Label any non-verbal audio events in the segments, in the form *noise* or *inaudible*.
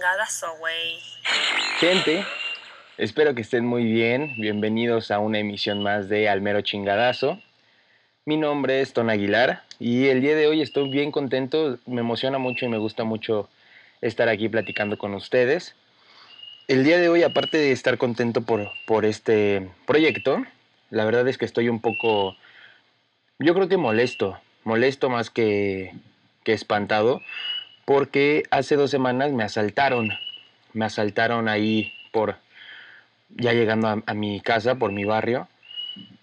chingadazo, güey. Gente, espero que estén muy bien. Bienvenidos a una emisión más de Almero Chingadazo. Mi nombre es Ton Aguilar y el día de hoy estoy bien contento. Me emociona mucho y me gusta mucho estar aquí platicando con ustedes. El día de hoy, aparte de estar contento por, por este proyecto, la verdad es que estoy un poco, yo creo que molesto, molesto más que, que espantado, porque hace dos semanas me asaltaron, me asaltaron ahí por, ya llegando a, mi casa, por mi barrio,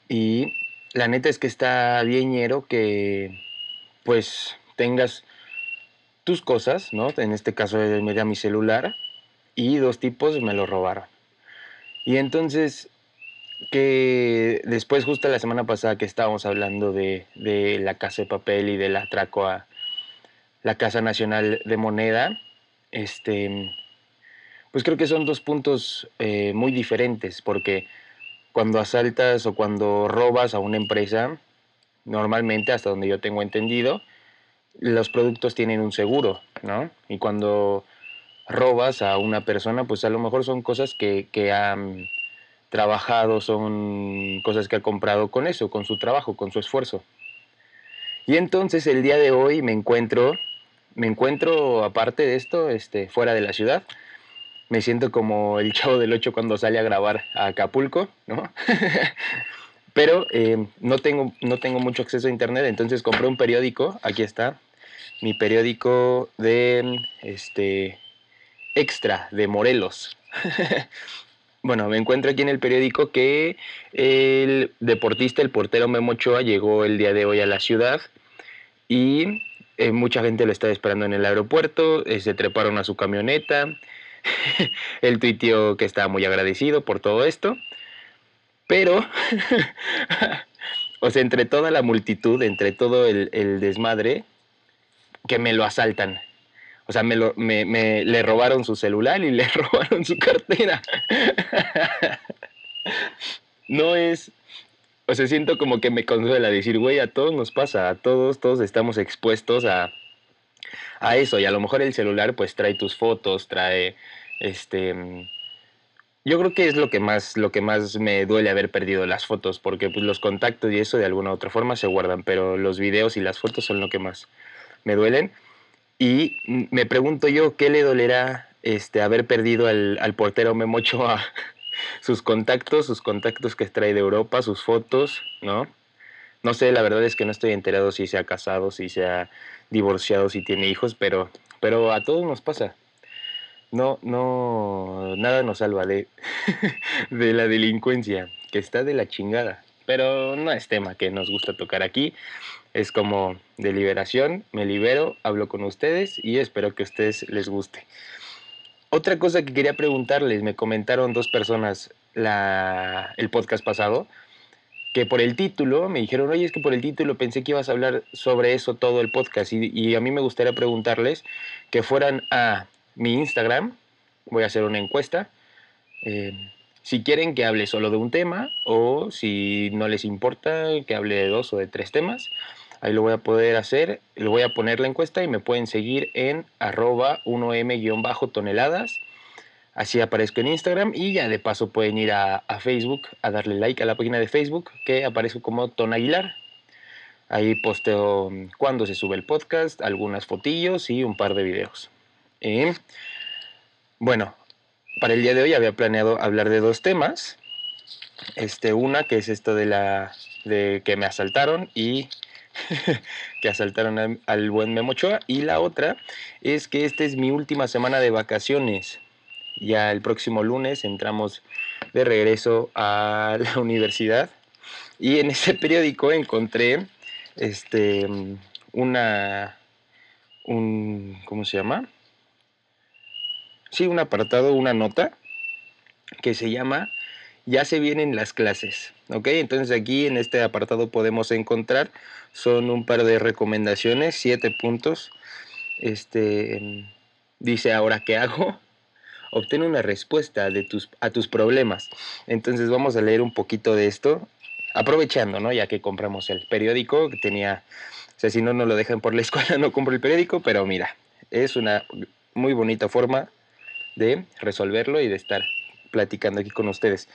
y la neta es que está bien ñero que pues tengas tus cosas, ¿no? En este caso era mi celular, y dos tipos me lo robaron. Y entonces que después, justo la semana pasada que estábamos hablando de, de, la Casa de Papel y del atraco a la Casa Nacional de Moneda, este, pues creo que son dos puntos eh, muy diferentes, porque cuando asaltas o cuando robas a una empresa, normalmente, hasta donde yo tengo entendido, los productos tienen un seguro, ¿no? Y cuando robas a una persona, pues a lo mejor son cosas que, que han trabajado, son cosas que ha comprado con eso, con su trabajo, con su esfuerzo. Y entonces el día de hoy me encuentro, me encuentro aparte de esto, este, fuera de la ciudad. Me siento como el *laughs* chavo del 8 cuando sale a grabar a Acapulco, ¿no? *laughs* Pero eh, no, tengo, no tengo mucho acceso a internet, entonces compré un periódico, aquí está, mi periódico de este extra de Morelos. *laughs* Bueno, me encuentro aquí en el periódico que el deportista, el portero Memo Ochoa, llegó el día de hoy a la ciudad y eh, mucha gente lo estaba esperando en el aeropuerto, eh, se treparon a su camioneta, *laughs* él tuiteó que estaba muy agradecido por todo esto, pero, *laughs* o sea, entre toda la multitud, entre todo el desmadre, que me lo asaltan. O sea, me, lo, me, le robaron su celular y *laughs* le robaron su cartera. no es... O sea, siento como que me consuela decir, güey, a todos nos pasa, a todos, todos estamos expuestos a, a eso. Y a lo mejor el celular pues trae tus fotos, trae este... Yo creo que es lo que más, lo que más me duele haber perdido las fotos, porque pues, los contactos y eso de alguna u otra forma se guardan, pero los videos y las fotos son lo que más me duelen. Y me pregunto yo, ¿qué le dolerá este, haber perdido al, portero Memo Ochoa? *laughs* sus contactos, sus contactos que trae de Europa, sus fotos, ¿no? No sé, la verdad es que no estoy enterado si se ha casado, si se ha divorciado, si tiene hijos, pero, pero a todos nos pasa. No, no, nada nos salva de, *laughs* de la delincuencia, que está de la chingada. Pero no es tema que nos gusta tocar aquí es como de liberación, me libero, hablo con ustedes y espero que a ustedes les guste. Otra cosa que quería preguntarles, me comentaron dos personas la, el podcast pasado, que por el título me dijeron, oye, es que por el título pensé que ibas a hablar sobre eso todo el podcast y, a mí me gustaría preguntarles que fueran a mi Instagram, voy a hacer una encuesta, eh, si quieren que hable solo de un tema o si no les importa que hable de dos o de tres temas. Ahí lo voy a poder hacer, lo voy a poner la encuesta y me pueden seguir en arroba 1m-toneladas. Así aparezco en Instagram y ya de paso pueden ir a, Facebook a darle like a la página de Facebook que aparece como Ton Aguilar. Ahí posteo cuando se sube el podcast, algunas fotillos y un par de videos. Bueno, para el día de hoy había planeado hablar de dos temas. Este, una que es esto de la de que me asaltaron y *laughs* que asaltaron al, buen Memochoa y la otra es que esta es mi última semana de vacaciones. Ya el próximo lunes entramos de regreso a *laughs* la universidad y en ese periódico encontré este una un ¿cómo se llama? sí, un apartado, una nota que se llama Ya se vienen las clases. ¿Ok? Entonces aquí en este apartado podemos encontrar, son un par de recomendaciones, siete puntos. Este dice ahora qué hago. *laughs* Obtén una respuesta de tus, a tus problemas. Entonces vamos a leer un poquito de esto, aprovechando, ¿no? Ya que compramos el periódico, que tenía, o sea, si no, no lo dejan por la *laughs* escuela, no compro el periódico, pero mira, es una muy bonita forma de resolverlo y de estar platicando aquí con ustedes.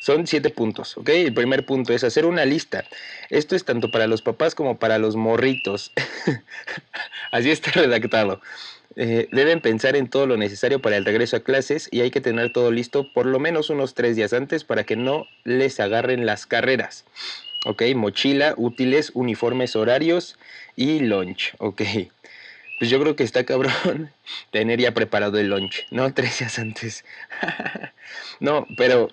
Son siete puntos, ¿ok? El primer punto es hacer una lista. Esto es tanto para los papás como para los morritos. *laughs* Así está redactado. Eh, deben pensar en todo lo necesario para el regreso a clases y hay que tener todo listo por lo menos unos tres días antes para que no les agarren las carreras. Ok, mochila, útiles, uniformes horarios y lunch. Ok, pues yo creo que está cabrón *laughs* tener ya preparado el lunch, ¿no? *laughs* Tres días antes. *laughs* no, pero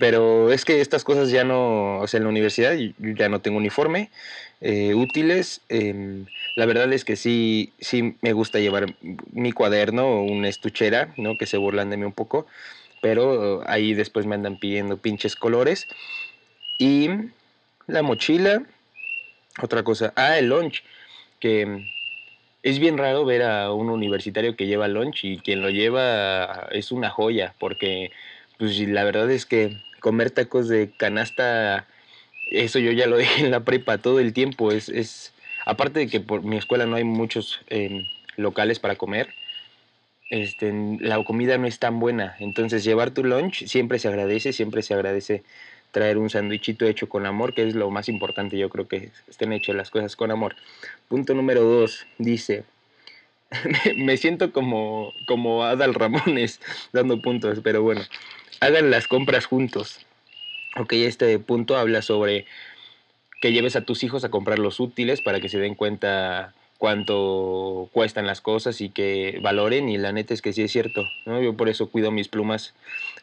pero es que estas cosas ya no, o sea, en la universidad ya no tengo uniforme, eh, útiles. Em, la verdad es que sí, sí me gusta llevar mi cuaderno o una estuchera, ¿no? Que se burlan de mí un poco, pero ahí después me andan pidiendo pinches colores. Y la mochila, otra cosa, ah, el lunch, que es bien raro ver a un universitario que lleva lunch y quien lo lleva es una joya, porque pues la verdad es que comer tacos de canasta, eso yo ya lo *laughs* dejé en la prepa todo el tiempo. Es, es aparte de que por mi escuela no hay muchos em, locales para comer, este, la comida no es tan buena. Entonces llevar tu lunch siempre se agradece, siempre se agradece traer un sándwichito hecho con amor, que es lo más importante, yo creo que estén hechas las cosas con amor. Punto número dos, dice, *laughs* me siento como, como Adal Ramones *laughs* dando puntos, pero bueno, hagan las compras juntos. Ok, este punto habla sobre que lleves a tus hijos a comprar los útiles para que se den cuenta cuánto cuestan las cosas y que valoren y la neta es que sí es cierto, ¿no? Yo por eso cuido mis plumas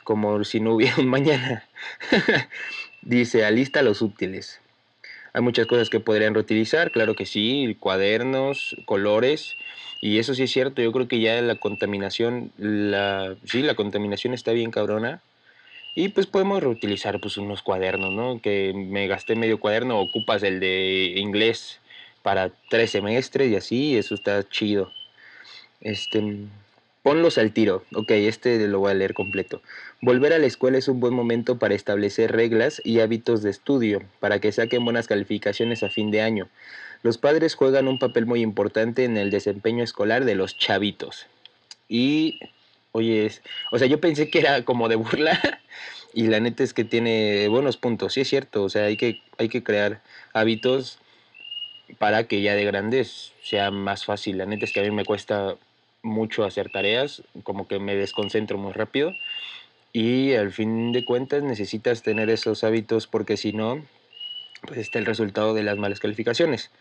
como si no hubiera un mañana. *laughs* Dice, alista los útiles. Hay muchas cosas que podrían reutilizar, claro que sí, cuadernos, colores, y eso sí es cierto, yo creo que ya la contaminación, la, sí, la contaminación está bien cabrona, y pues podemos reutilizar pues unos cuadernos, ¿no? Que me gasté medio cuaderno, ocupas el de inglés para tres semestres y así, eso está chido. Este, ponlos al tiro. Ok, este lo voy a leer completo. Volver a la escuela es un buen momento para establecer reglas y hábitos de estudio, para que saquen buenas calificaciones a fin de año. Los padres juegan un papel muy importante en el desempeño escolar de los chavitos. Y Oye, o sea, yo pensé que era como de burla *laughs* y la neta es que tiene buenos puntos, sí es cierto, o sea, hay que, hay que crear hábitos para que ya de grandes sea más fácil. La neta es que a mí me cuesta mucho hacer tareas, como que me desconcentro muy rápido y al fin de cuentas necesitas tener esos hábitos porque si no, pues está el resultado de las malas calificaciones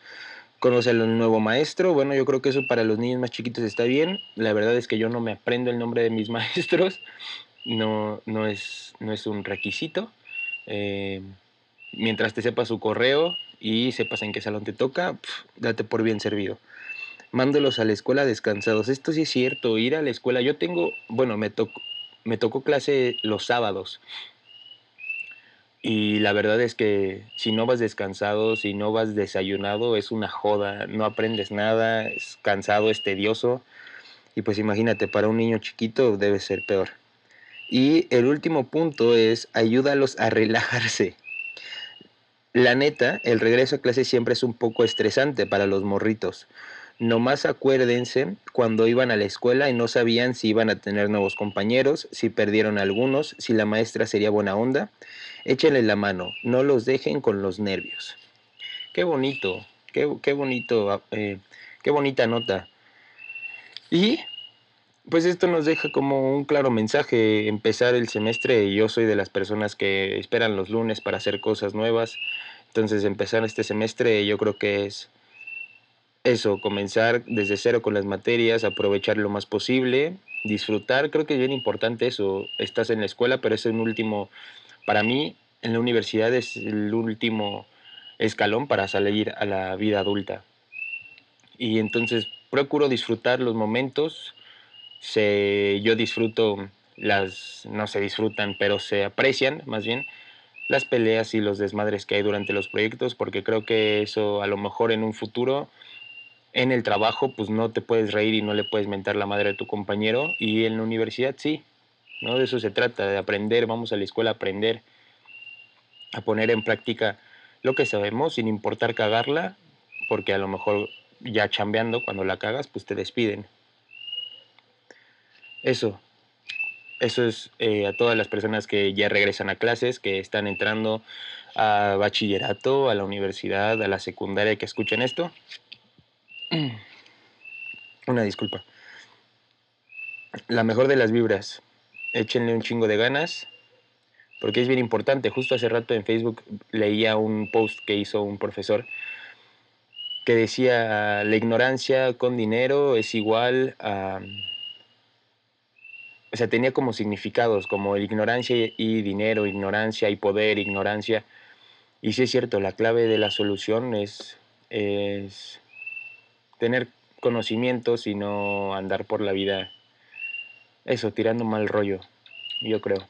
conoce al nuevo maestro. Bueno, yo creo que eso para los niños más chiquitos está bien. La verdad es que yo no me aprendo el nombre de mis *laughs* maestros. No, no, es, no es un requisito. Eh, mientras te sepas su correo y sepas en qué salón te toca, date por bien servido. Mándolos a la escuela descansados. Esto sí es cierto, ir a la escuela. Yo tengo, bueno, me, tocó me tocó clase los sábados. Y la verdad es que si no vas descansado, si no vas desayunado, es una joda, no aprendes nada, es cansado, es tedioso. Y pues imagínate, para un niño chiquito debe ser peor. Y el último punto es ayúdalos a *laughs* relajarse. La neta, el regreso a clase siempre es un poco estresante para los morritos. Nomás acuérdense cuando iban a la escuela y no sabían si iban a tener nuevos compañeros, si perdieron algunos, si la maestra sería buena onda échenle la mano, no los dejen con los nervios. Qué bonito, qué, qué bonito, eh, qué bonita nota. Y pues esto nos deja como un claro mensaje, empezar el semestre, yo soy de las personas que esperan los lunes para hacer cosas nuevas, entonces empezar este semestre yo creo que es eso, comenzar desde cero con las materias, aprovechar lo más posible, disfrutar, creo que es bien importante eso, estás en la escuela, pero es un último para mí, en la universidad es el último escalón para salir a la vida adulta. Y entonces procuro disfrutar los momentos. Se, yo disfruto las, no se disfrutan, pero se aprecian más bien las peleas y los desmadres que hay durante los proyectos, porque creo que eso a lo mejor en un futuro, en el trabajo, pues no te puedes reír y no le puedes mentar la madre a tu compañero, y en la universidad sí, ¿no? De eso se trata, de aprender, vamos a la escuela a aprender, a poner en práctica lo que sabemos sin importar cagarla, porque a lo mejor ya chambeando, cuando la cagas, pues te despiden. Eso. Eso es eh, a todas las personas que ya regresan a clases, que están entrando a bachillerato, a la universidad, a la secundaria que escuchen esto. *clears throat* Una disculpa. La mejor de las vibras. Échenle un chingo de ganas. Porque es bien importante. Justo hace rato en Facebook leía un post que hizo un profesor que decía la ignorancia con dinero es igual a sea, tenía como significados, como ignorancia y dinero, ignorancia y poder, ignorancia. Y sí es cierto, la clave de la solución es, es tener conocimientos y no andar por la vida, eso, tirando mal rollo, yo creo.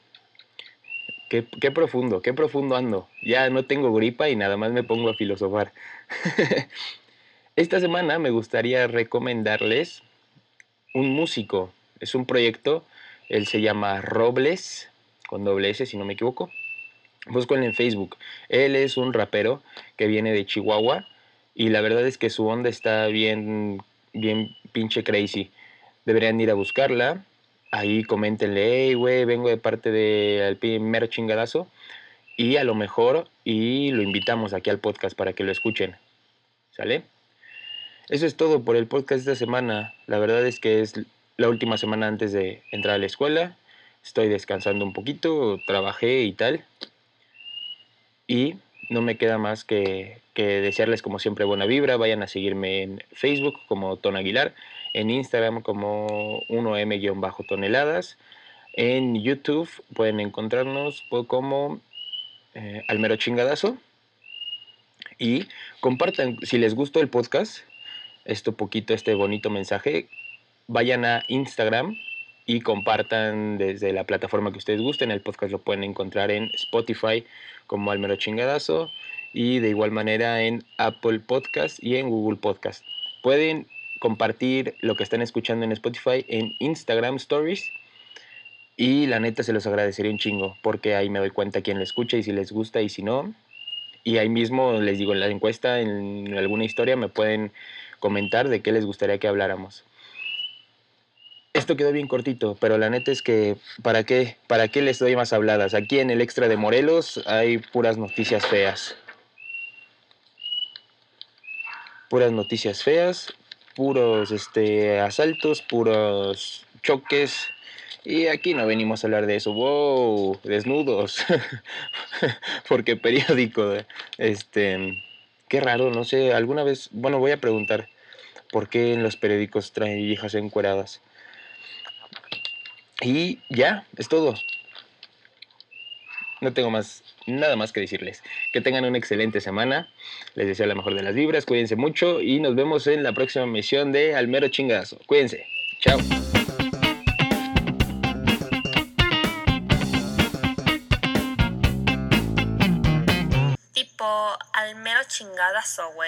Qué, qué profundo, qué profundo ando. Ya no tengo gripa y nada más me pongo a filosofar. *laughs* Esta semana me gustaría recomendarles un músico. Es un proyecto él se llama Robles, con doble S si no me equivoco. Búsquenlo en Facebook. Él es un rapero que viene de Chihuahua y la verdad es que su onda está bien, bien pinche crazy. Deberían ir a buscarla. Ahí coméntenle, hey, güey, vengo de parte del primer chingadazo. Y a lo mejor, y lo invitamos aquí al podcast para que lo escuchen. ¿Sale? Eso es todo por el podcast de esta semana. La verdad es que es la última semana antes de entrar a la escuela. Estoy descansando un poquito, trabajé y tal. Y no me queda más que, desearles como siempre buena vibra. Vayan a seguirme en Facebook como Ton Aguilar, en Instagram como 1M-toneladas. En YouTube pueden encontrarnos como eh, Almero Chingadazo. Y compartan, si les gustó el podcast, esto poquito, este bonito mensaje, vayan a Instagram y compartan desde la plataforma que ustedes gusten. El podcast lo pueden encontrar en Spotify como Almero Chingadazo y de igual manera en Apple Podcast y en Google Podcast. Pueden compartir lo que están escuchando en Spotify en Instagram Stories y la neta se los agradecería un chingo porque ahí me doy cuenta quién lo escucha y si les gusta y si no. Y ahí mismo les digo en la encuesta, en alguna historia me pueden comentar de qué les gustaría que habláramos. Quedó bien cortito, pero la neta es que ¿para qué? ¿Para qué les doy más habladas? Aquí en el extra de Morelos hay puras noticias feas. Puras noticias feas, puros este, asaltos, puros choques. Y aquí no venimos a hablar de eso. ¡Wow! Desnudos. *laughs* Porque periódico. Este. Qué raro, no sé. Alguna vez. Bueno, voy a preguntar. ¿Por qué en los periódicos traen hijas encueradas? Y ya, es todo. No tengo más, nada más que decirles. Que tengan una excelente semana. Les deseo la mejor de las vibras. Cuídense mucho y nos vemos en la próxima misión de Almero Chingazo. Cuídense. Chao. Tipo, Almero Chingadazo, güey.